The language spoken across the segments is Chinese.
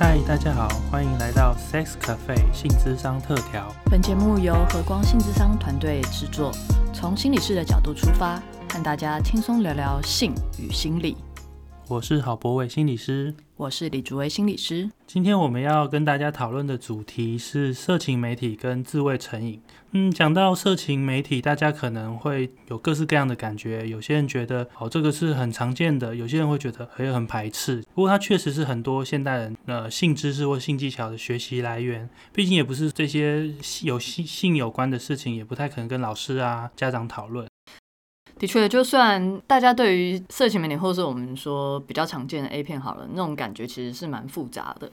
嗨，大家好，欢迎来到 Sex Cafe 性智商特调。本节目由和光性智商团队制作，从心理师的角度出发，和大家轻松聊聊性与心理。我是郝博伟心理师，我是李竹威心理师。今天我们要跟大家讨论的主题是色情媒体跟自慰成瘾。嗯，讲到色情媒体，大家可能会有各式各样的感觉。有些人觉得哦，这个是很常见的；有些人会觉得也很排斥。不过它确实是很多现代人呃性知识或性技巧的学习来源。毕竟也不是这些有性性有关的事情，也不太可能跟老师啊、家长讨论。的确，就算大家对于色情媒体，或是我们说比较常见的 A 片好了，那种感觉其实是蛮复杂的。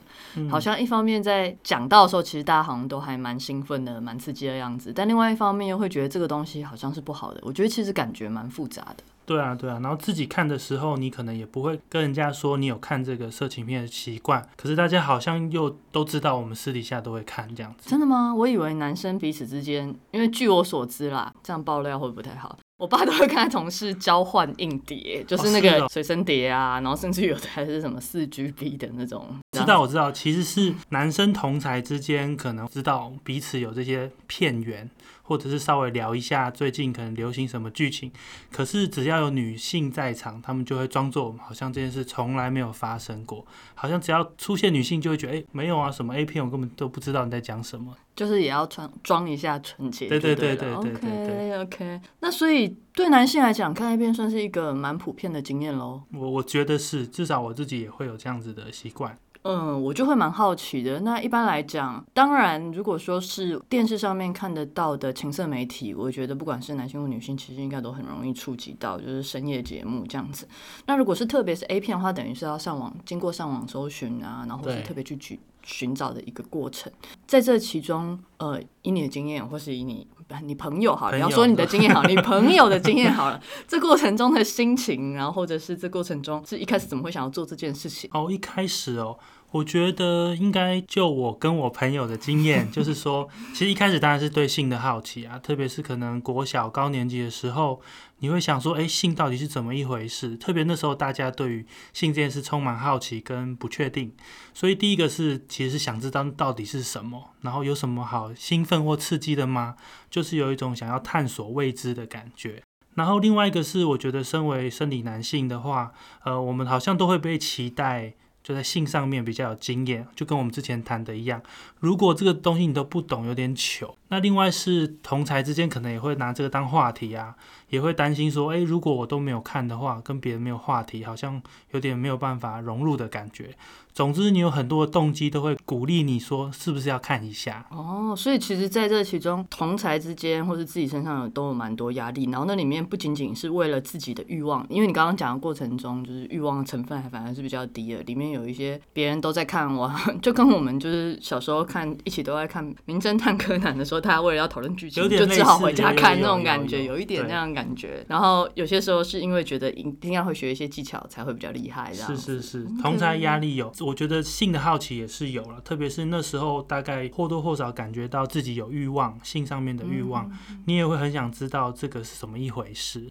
好像一方面在讲到的时候，其实大家好像都还蛮兴奋的、蛮刺激的样子，但另外一方面又会觉得这个东西好像是不好的。我觉得其实感觉蛮复杂的。对啊，对啊。然后自己看的时候，你可能也不会跟人家说你有看这个色情片的习惯，可是大家好像又都知道我们私底下都会看这样子。真的吗？我以为男生彼此之间，因为据我所知啦，这样爆料会不会太好？我爸都会跟他同事交换硬碟，就是那个随身碟啊，然后甚至有的还是什么四 GB 的那种。知道，我知道，其实是男生同才之间可能知道彼此有这些片源。或者是稍微聊一下最近可能流行什么剧情，可是只要有女性在场，他们就会装作好像这件事从来没有发生过，好像只要出现女性就会觉得哎没有啊，什么 A 片我根本都不知道你在讲什么，就是也要装装一下纯洁。对对对对对对。OK OK，那所以对男性来讲，看 A 片算是一个蛮普遍的经验喽。我我觉得是，至少我自己也会有这样子的习惯。嗯，我就会蛮好奇的。那一般来讲，当然，如果说是电视上面看得到的情色媒体，我觉得不管是男性或女性，其实应该都很容易触及到，就是深夜节目这样子。那如果是特别是 A 片的话，等于是要上网，经过上网搜寻啊，然后是特别去寻寻找的一个过程。在这其中，呃，以你的经验，或是以你你朋友好了，要说你的经验好，你朋友的经验 好了，这过程中的心情，然后或者是这过程中是一开始怎么会想要做这件事情？哦，一开始哦。我觉得应该就我跟我朋友的经验，就是说，其实一开始当然是对性的好奇啊，特别是可能国小高年级的时候，你会想说，哎，性到底是怎么一回事？特别那时候大家对于性这件事充满好奇跟不确定，所以第一个是其实是想知道到底是什么，然后有什么好兴奋或刺激的吗？就是有一种想要探索未知的感觉。然后另外一个是，我觉得身为生理男性的话，呃，我们好像都会被期待。就在性上面比较有经验，就跟我们之前谈的一样。如果这个东西你都不懂，有点糗。那另外是同才之间可能也会拿这个当话题啊，也会担心说，诶，如果我都没有看的话，跟别人没有话题，好像有点没有办法融入的感觉。总之，你有很多的动机都会鼓励你说，是不是要看一下？哦，所以其实在这其中，同才之间或是自己身上有都有蛮多压力。然后那里面不仅仅是为了自己的欲望，因为你刚刚讲的过程中，就是欲望的成分还反而是比较低的。里面有一些别人都在看我，就跟我们就是小时候看一起都在看《名侦探柯南》的时候，他为了要讨论剧情，就只好回家看那种感觉，有一点那样感觉。然后有些时候是因为觉得一定要会学一些技巧才会比较厉害，这样是是是，同才压力有。我觉得性的好奇也是有了，特别是那时候，大概或多或少感觉到自己有欲望，性上面的欲望，你也会很想知道这个是怎么一回事。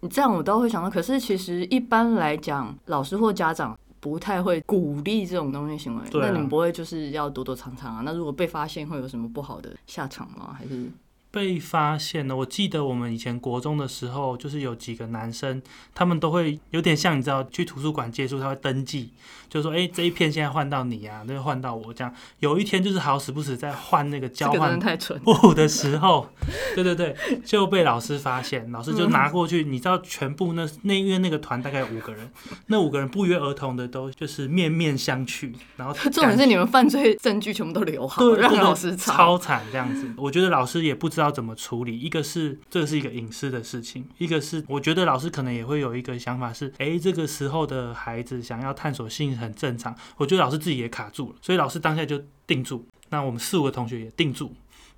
你这样我都会想到，可是其实一般来讲，老师或家长不太会鼓励这种东西行为。那你们不会就是要躲躲藏藏啊？那如果被发现，会有什么不好的下场吗？还是？被发现了。我记得我们以前国中的时候，就是有几个男生，他们都会有点像你知道，去图书馆借书，他会登记，就说：“哎，这一片现在换到你啊，那个换到我。”这样有一天就是好死不死在换那个交换簿的时候，对对对，就被老师发现，老师就拿过去。你知道，全部那那因为那个团大概五个人，那五个人不约而同的都就是面面相觑，然后 重点是你们犯罪证据全部都留好，让老师超惨这样子。我觉得老师也不知道。要怎么处理？一个是这是一个隐私的事情，一个是我觉得老师可能也会有一个想法是，哎，这个时候的孩子想要探索性很正常。我觉得老师自己也卡住了，所以老师当下就定住。那我们四五个同学也定住，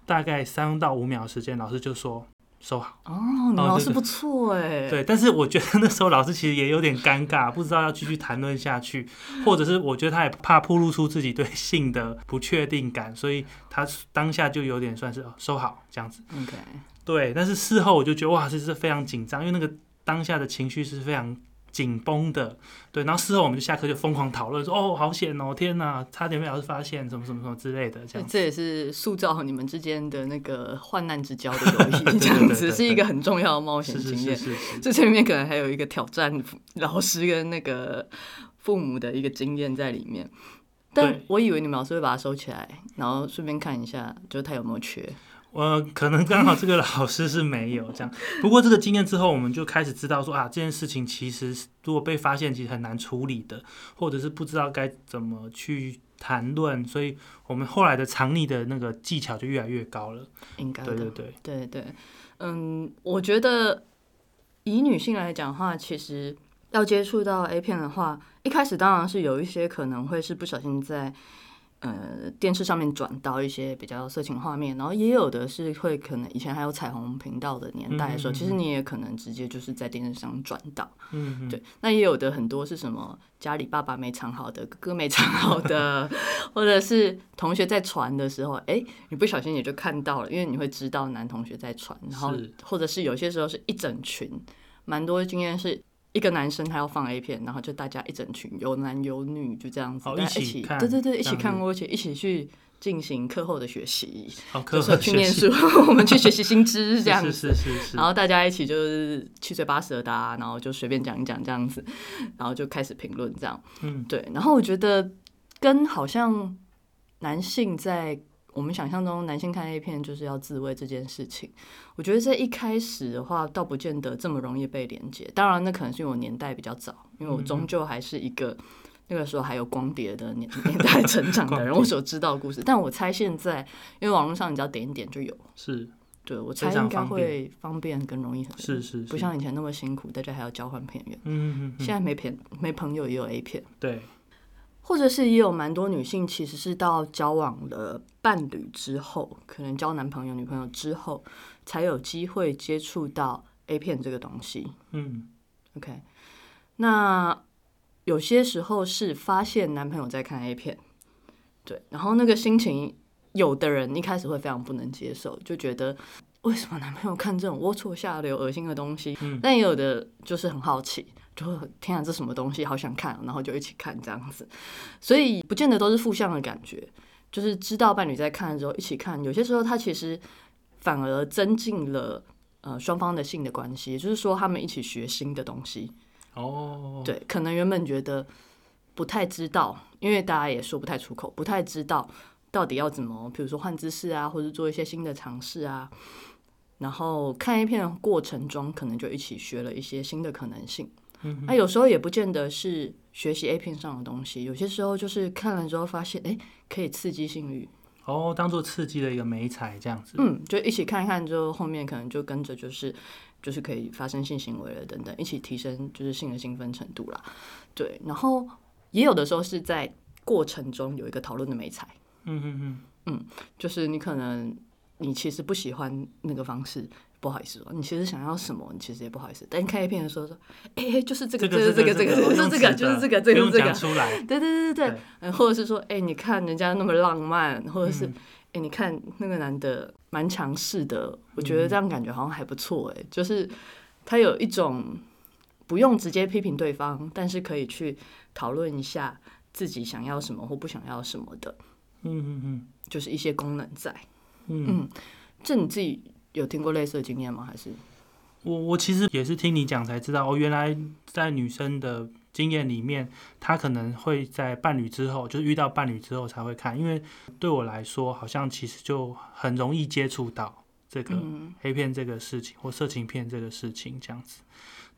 大概三到五秒时间，老师就说。收好哦，你老师不错哎。对，但是我觉得那时候老师其实也有点尴尬，不知道要继续谈论下去，或者是我觉得他也怕暴露出自己对性的不确定感，所以他当下就有点算是收好这样子。OK，对，但是事后我就觉得哇，这是非常紧张，因为那个当下的情绪是非常。紧绷的，对，然后事后我们就下课就疯狂讨论说，哦，好险哦，天哪，差点被老师发现，什么什么什么之类的，这样。这也是塑造你们之间的那个患难之交的友谊，这样子是一个很重要的冒险经验。是是是是。这里面可能还有一个挑战老师跟那个父母的一个经验在里面。但我以为你们老师会把它收起来，然后顺便看一下，就是他有没有缺。呃，可能刚好这个老师是没有这样。不过这个经验之后，我们就开始知道说啊，这件事情其实如果被发现，其实很难处理的，或者是不知道该怎么去谈论。所以我们后来的藏匿的那个技巧就越来越高了。应该对对对对对，嗯，我觉得以女性来讲的话，其实要接触到 A 片的话，一开始当然是有一些可能会是不小心在。呃，电视上面转到一些比较色情画面，然后也有的是会可能以前还有彩虹频道的年代的时候，其实你也可能直接就是在电视上转到，嗯，对。那也有的很多是什么家里爸爸没藏好的，哥哥没藏好的，或者是同学在传的时候，哎，你不小心也就看到了，因为你会知道男同学在传，然后或者是有些时候是一整群，蛮多经验是。一个男生他要放 A 片，然后就大家一整群有男有女就这样子，一起看，对对对，一起看过，而且一起去进行课后的学习，就是去念书，我们去学习新知 这样子，是是是，然后大家一起就是七嘴八舌的，然后就随便讲一讲这样子，然后就开始评论这样，嗯，对，然后我觉得跟好像男性在。我们想象中男性看 A 片就是要自慰这件事情，我觉得在一开始的话，倒不见得这么容易被连接。当然，那可能是因为我年代比较早，因为我终究还是一个那个时候还有光碟的年年代 成长的人，我所知道的故事。但我猜现在，因为网络上你只要点一点就有，是对我猜应该会方便更容易很多，是是，不像以前那么辛苦，大家还要交换片源。嗯嗯现在没片没朋友也有 A 片，对。或者是也有蛮多女性，其实是到交往了伴侣之后，可能交男朋友、女朋友之后，才有机会接触到 A 片这个东西。嗯，OK。那有些时候是发现男朋友在看 A 片，对，然后那个心情，有的人一开始会非常不能接受，就觉得为什么男朋友看这种龌龊、下流、恶心的东西？但也有的就是很好奇。就天啊，这什么东西，好想看，然后就一起看这样子，所以不见得都是负向的感觉，就是知道伴侣在看的时候一起看，有些时候他其实反而增进了呃双方的性的关系，也就是说他们一起学新的东西哦，对，可能原本觉得不太知道，因为大家也说不太出口，不太知道到底要怎么，比如说换姿势啊，或者做一些新的尝试啊，然后看一片过程中，可能就一起学了一些新的可能性。那有时候也不见得是学习 A 片上的东西，有些时候就是看了之后发现，哎，可以刺激性欲哦，当做刺激的一个美彩这样子。嗯，就一起看一看之后，后面可能就跟着就是就是可以发生性行为了等等，一起提升就是性的兴奋程度啦。对，然后也有的时候是在过程中有一个讨论的美彩。嗯嗯嗯嗯，就是你可能你其实不喜欢那个方式。不好意思说，你其实想要什么？你其实也不好意思。但你看一片的时候说，哎，就是这个，就是这个，这个，就是这个，就是这个，这个，这个。出来。对对对对对，或者是说，哎，你看人家那么浪漫，或者是，哎，你看那个男的蛮强势的，我觉得这样感觉好像还不错。哎，就是他有一种不用直接批评对方，但是可以去讨论一下自己想要什么或不想要什么的。嗯嗯嗯，就是一些功能在。嗯，这你自己。有听过类似的经验吗？还是我我其实也是听你讲才知道哦，原来在女生的经验里面，她可能会在伴侣之后，就是遇到伴侣之后才会看。因为对我来说，好像其实就很容易接触到这个黑片这个事情或色情片这个事情这样子。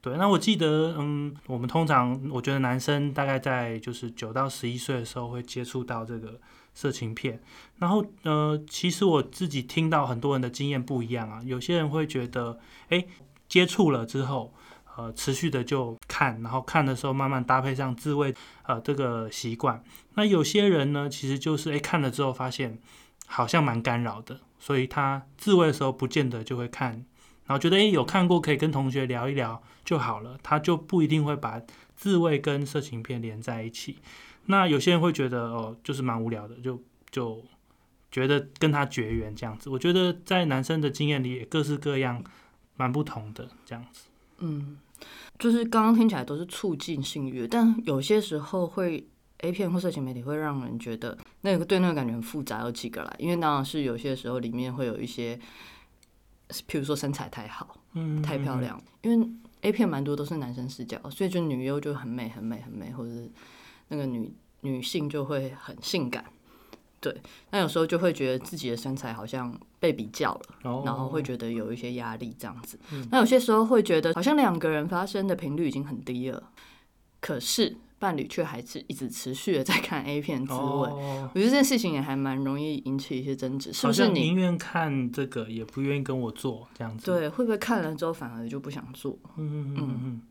对，那我记得，嗯，我们通常我觉得男生大概在就是九到十一岁的时候会接触到这个。色情片，然后呃，其实我自己听到很多人的经验不一样啊。有些人会觉得，哎，接触了之后，呃，持续的就看，然后看的时候慢慢搭配上自慰，呃，这个习惯。那有些人呢，其实就是哎看了之后发现好像蛮干扰的，所以他自慰的时候不见得就会看，然后觉得哎有看过可以跟同学聊一聊就好了，他就不一定会把自慰跟色情片连在一起。那有些人会觉得哦，就是蛮无聊的，就就觉得跟他绝缘这样子。我觉得在男生的经验里也各式各样，蛮不同的这样子。嗯，就是刚刚听起来都是促进性欲，但有些时候会 A 片或色情媒体会让人觉得那个对那个感觉很复杂，有几个啦，因为当然是有些时候里面会有一些，譬如说身材太好，嗯，太漂亮，因为 A 片蛮多都是男生视角，所以就女优就很美很美很美，或者是那个女女性就会很性感。对，那有时候就会觉得自己的身材好像被比较了，哦然后会觉得有一些压力这样子。那有些时候会觉得好像两个人发生的频率已经很低了，可是伴侣却还是一直持续的在看 A 片滋味。哦，我觉得这件事情也还蛮容易引起一些争执，是不是你宁愿看这个，也不愿意跟我做这样子。对会不会看了之后反而就不想做？嗯嗯嗯嗯。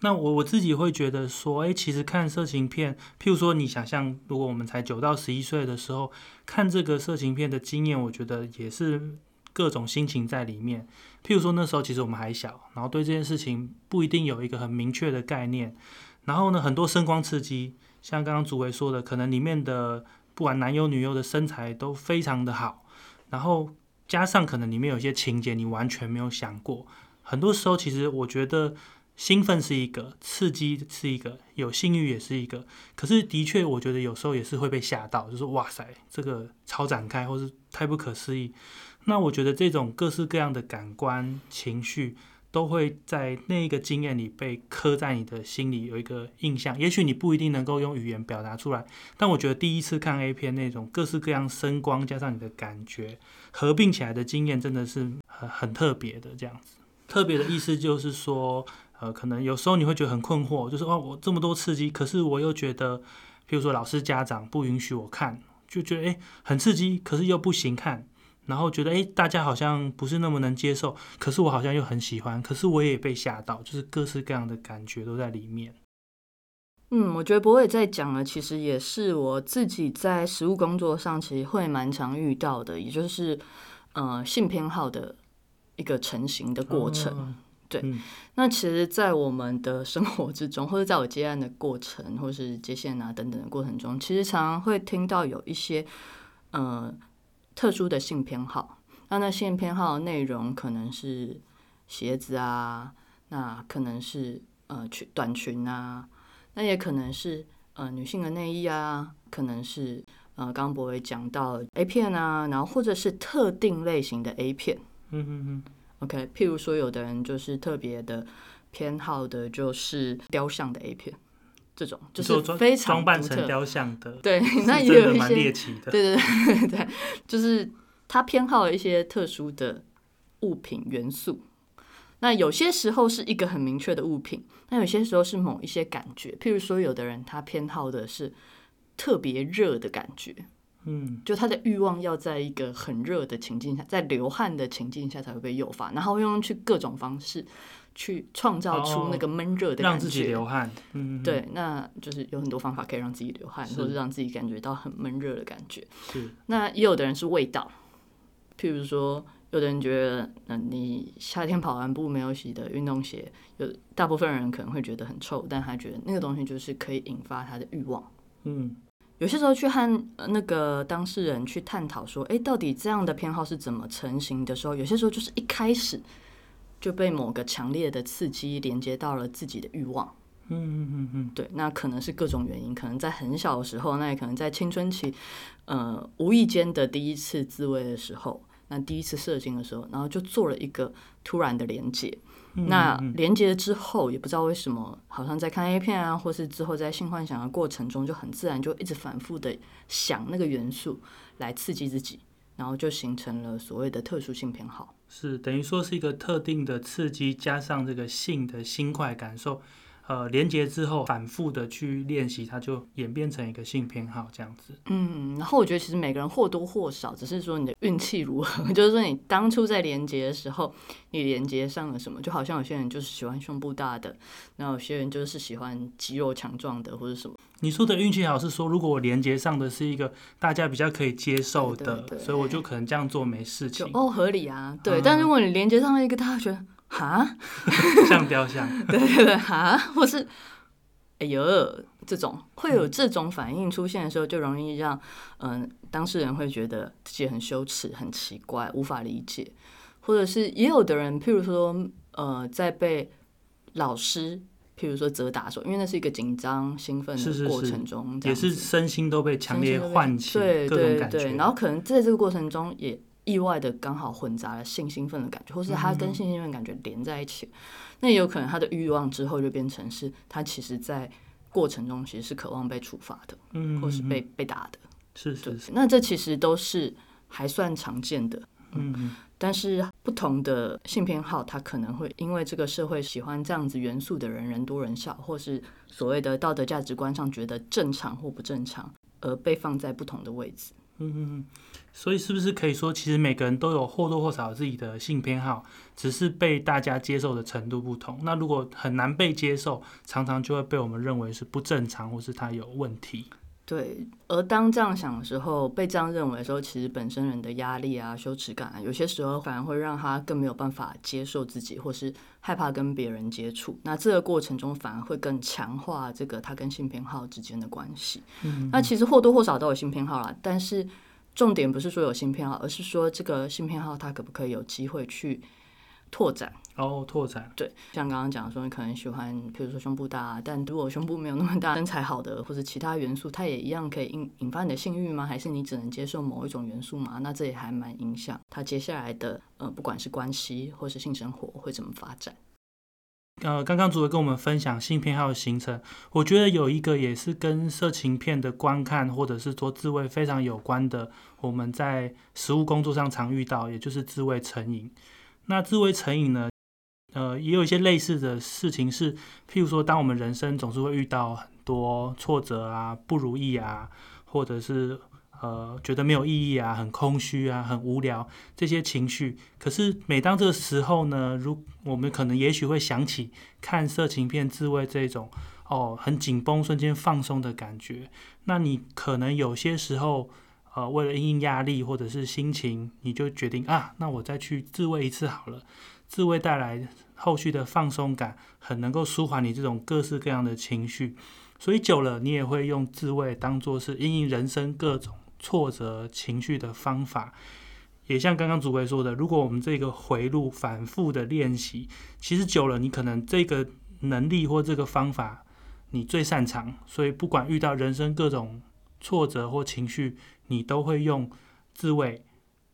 那我我自己会觉得说，哎、其实看色情片，譬如说你想象，如果我们才九到十一岁的时候看这个色情片的经验，我觉得也是各种心情在里面。譬如说那时候其实我们还小，然后对这件事情不一定有一个很明确的概念，然后呢，很多声光刺激，像刚刚主维说的，可能里面的不管男优女优的身材都非常的好，然后加上可能里面有些情节你完全没有想过，很多时候其实我觉得兴奋是一个，刺激是一个，有性欲也是一个，可是的确我觉得有时候也是会被吓到，就是哇塞，这个超展开或是太不可思议。那我觉得这种各式各样的感官情绪。都会在那个经验里被刻在你的心里有一个印象，也许你不一定能够用语言表达出来，但我觉得第一次看 A 片那种各式各样声光加上你的感觉合并起来的经验，真的是很很特别的这样子。特别的意思就是说，呃，可能有时候你会觉得很困惑，就是哦，我这么多刺激，可是我又觉得，譬如说老师家长不允许我看，就觉得诶很刺激，可是又不行看。然后觉得，诶大家好像不是那么能接受，可是我好像又很喜欢，可是我也被吓到，就是各式各样的感觉都在里面。嗯，我觉得博伟在讲的，其实也是我自己在实务工作上其实会蛮常遇到的，也就是呃性偏好的一个成型的过程。哦对嗯那其实，在我们的生活之中，或者在我接案的过程，或是接线啊等等的过程中，其实常常会听到有一些呃特殊的性偏好。那那性偏好的内容可能是鞋子啊，那可能是呃裙短裙啊，那也可能是呃女性的内衣啊，可能是呃刚刚博伟讲到 A 片啊，然后或者是特定类型的 A 片。嗯嗯嗯，OK，譬如说，有的人就是特别的偏好的就是雕像的 A 片，这种就是非常装扮成雕像的，对，那也有一些猎奇的。对 对对对，就是他偏好一些特殊的物品元素。那有些时候是一个很明确的物品，那有些时候是某一些感觉。譬如说，有的人他偏好的是特别热的感觉，嗯，就他的欲望要在一个很热的情境下，在流汗的情境下才会被诱发，然后用去各种方式去创造出那个闷热的感觉。哦让自己流汗。嗯，嗯，对，那就是有很多方法可以让自己流汗，或者让自己感觉到很闷热的感觉。是，那也有的人是味道，譬如说，有的人觉得，嗯、你夏天跑完步没有洗的运动鞋，有大部分人可能会觉得很臭，但他觉得那个东西就是可以引发他的欲望。嗯有些时候去和呃那个当事人去探讨说，诶，到底这样的偏好是怎么成型的时候，有些时候就是一开始就被某个强烈的刺激连接到了自己的欲望。嗯嗯嗯嗯，对，那可能是各种原因，可能在很小的时候，那也可能在青春期，呃，无意间的第一次自慰的时候，那第一次射精的时候，然后就做了一个突然的连接。那连接之后，也不知道为什么，好像在看 A 片啊，或是之后在性幻想的过程中，就很自然就一直反复的想那个元素来刺激自己，然后就形成了所谓的特殊性偏好。是等于说是一个特定的刺激，加上这个性的新快感受，呃，连接之后反复的去练习，它就演变成一个性偏好这样子。嗯，然后我觉得其实每个人或多或少，只是说你的运气如何，就是说你当初在连接的时候，你连接上了什么，就好像有些人就是喜欢胸部大的，然后有些人就是喜欢肌肉强壮的或者什么。你说的运气好是说，如果我连接上的是一个大家比较可以接受的，对对对所以我就可能这样做没事情，就哦合理啊，对。嗯但如果你连接上了一个大家觉得哈，像雕像。对对对哈，或是哎呦这种会有这种反应出现的时候，就容易让嗯、当事人会觉得自己很羞耻、很奇怪、无法理解，或者是也有的人，譬如说呃在被老师，譬如说责打的时候，因为那是一个紧张兴奋的过程中，这也是身心都被强烈唤起对对对，然。后可能在这个过程中也意外的刚好混杂了性兴奋的感觉，或是他嗯跟性兴奋感觉连在一起，那也有可能他的欲望之后就变成是他其实在过程中其实是渴望被处罚的，嗯，嗯或是被被打的，是是是，，那这其实都是还算常见的。嗯嗯但是不同的性偏好，他可能会因为这个社会喜欢这样子元素的人人多人少，或是所谓的道德价值观上觉得正常或不正常，而被放在不同的位置。嗯嗯，所以是不是可以说，其实每个人都有或多或少自己的性偏好，只是被大家接受的程度不同。那如果很难被接受，常常就会被我们认为是不正常，或是他有问题。对，而当这样想的时候，被这样认为的时候，其实本身人的压力啊、羞耻感啊，有些时候反而会让他更没有办法接受自己，或是害怕跟别人接触。那这个过程中，反而会更强化这个他跟性偏好之间的关系。嗯，那其实或多或少都有性偏好啦，但是重点不是说有性偏好，而是说这个性偏好他可不可以有机会去拓展。哦，拓展，对，像刚刚讲说，你可能喜欢，比如说胸部大，但如果胸部没有那么大，身材好的或者其他元素，它也一样可以引引发你的性欲吗？还是你只能接受某一种元素吗？那这也还蛮影响他接下来的呃，不管是关系或是性生活会怎么发展。呃，刚刚主委跟我们分享性偏好的形成，我觉得有一个也是跟色情片的观看或者是说自慰非常有关的，我们在实务工作上常遇到，也就是自慰成瘾。那自慰成瘾呢，呃，也有一些类似的事情是，譬如说，当我们人生总是会遇到很多挫折啊、不如意啊，或者是呃觉得没有意义啊、很空虚啊、很无聊这些情绪。可是每当这个时候呢，如我们可能也许会想起看色情片自慰这种哦很紧绷、瞬间放松的感觉。那你可能有些时候。呃，为了因应压力或者是心情，你就决定啊，那我再去自慰一次好了。自慰带来后续的放松感，很能够舒缓你这种各式各样的情绪，所以久了，你也会用自慰当做是因应人生各种挫折情绪的方法。也像刚刚主委说的，如果我们这个回路反复的练习，其实久了，你可能这个能力或这个方法你最擅长，所以不管遇到人生各种挫折或情绪，你都会用自慰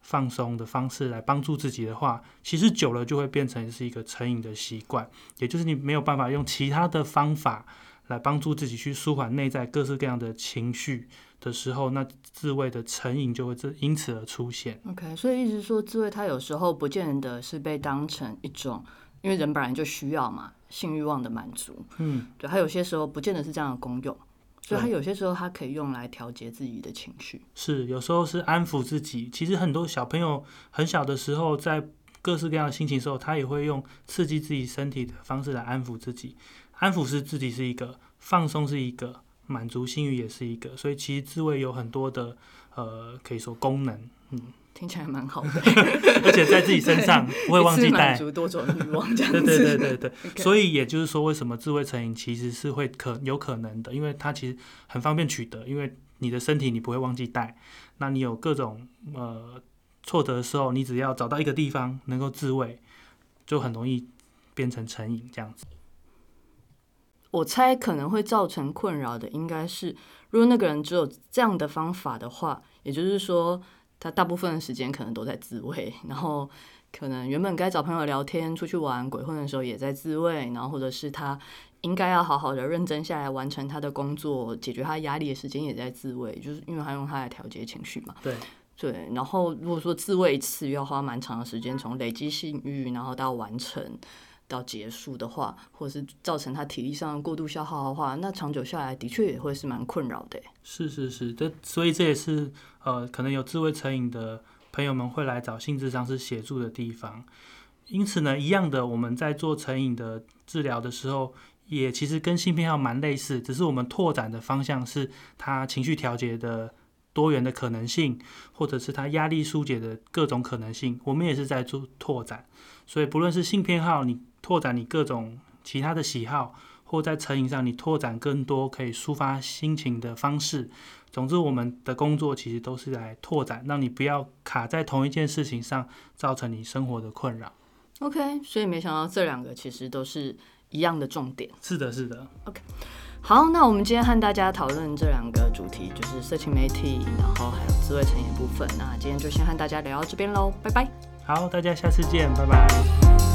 放松的方式来帮助自己的话，其实久了就会变成是一个成瘾的习惯，也就是你没有办法用其他的方法来帮助自己去舒缓内在各式各样的情绪的时候，那自慰的成瘾就会这因此而出现。OK，所以意思是说，自慰它有时候不见得是被当成一种，因为人本来就需要嘛，性欲望的满足。嗯，对，它有些时候不见得是这样的功用，所以他有些时候他可以用来调节自己的情绪。是有时候是安抚自己。其实很多小朋友很小的时候，在各式各样的心情的时候，他也会用刺激自己身体的方式来安抚自己。安抚是自己是一个，放松是一个，满足性欲也是一个。所以其实自慰有很多的呃，可以说功能，嗯，听起来蛮好的，而且在自己身上不会忘记带。足多种欲望这样子。对对对对 所以也就是说，为什么智慧成瘾其实是会可有可能的，因为它其实很方便取得，因为你的身体你不会忘记带，那你有各种呃挫折的时候，你只要找到一个地方能够自慰，就很容易变成成瘾这样子。我猜可能会造成困扰的，应该是如果那个人只有这样的方法的话，也就是说，他大部分的时间可能都在自慰，然后可能原本该找朋友聊天、出去玩、鬼混的时候也在自慰，然后或者是他应该要好好的认真下来完成他的工作、解决他压力的时间也在自慰，就是因为他用它来调节情绪嘛。对，对，然后如果说自慰一次要花蛮长的时间，从累积性欲，然后到完成到结束的话，或者是造成他体力上过度消耗的话，那长久下来的确也会是蛮困扰的。是是是，这所以这也是呃，可能有自慰成瘾的朋友们会来找性智商师协助的地方。因此呢，一样的，我们在做成瘾的治疗的时候，也其实跟性偏好蛮类似，只是我们拓展的方向是他情绪调节的多元的可能性，或者是他压力疏解的各种可能性，我们也是在做拓展。所以不论是性偏好，你拓展你各种其他的喜好，或在成瘾上你拓展更多可以抒发心情的方式。总之，我们的工作其实都是来拓展，让你不要卡在同一件事情上，造成你生活的困扰。OK，所以没想到这两个其实都是一样的重点。是的，是的。OK，好，那我们今天和大家讨论这两个主题，就是色情媒体，然后还有自慰成瘾部分。那今天就先和大家聊到这边喽，拜拜。好，大家下次见，拜拜。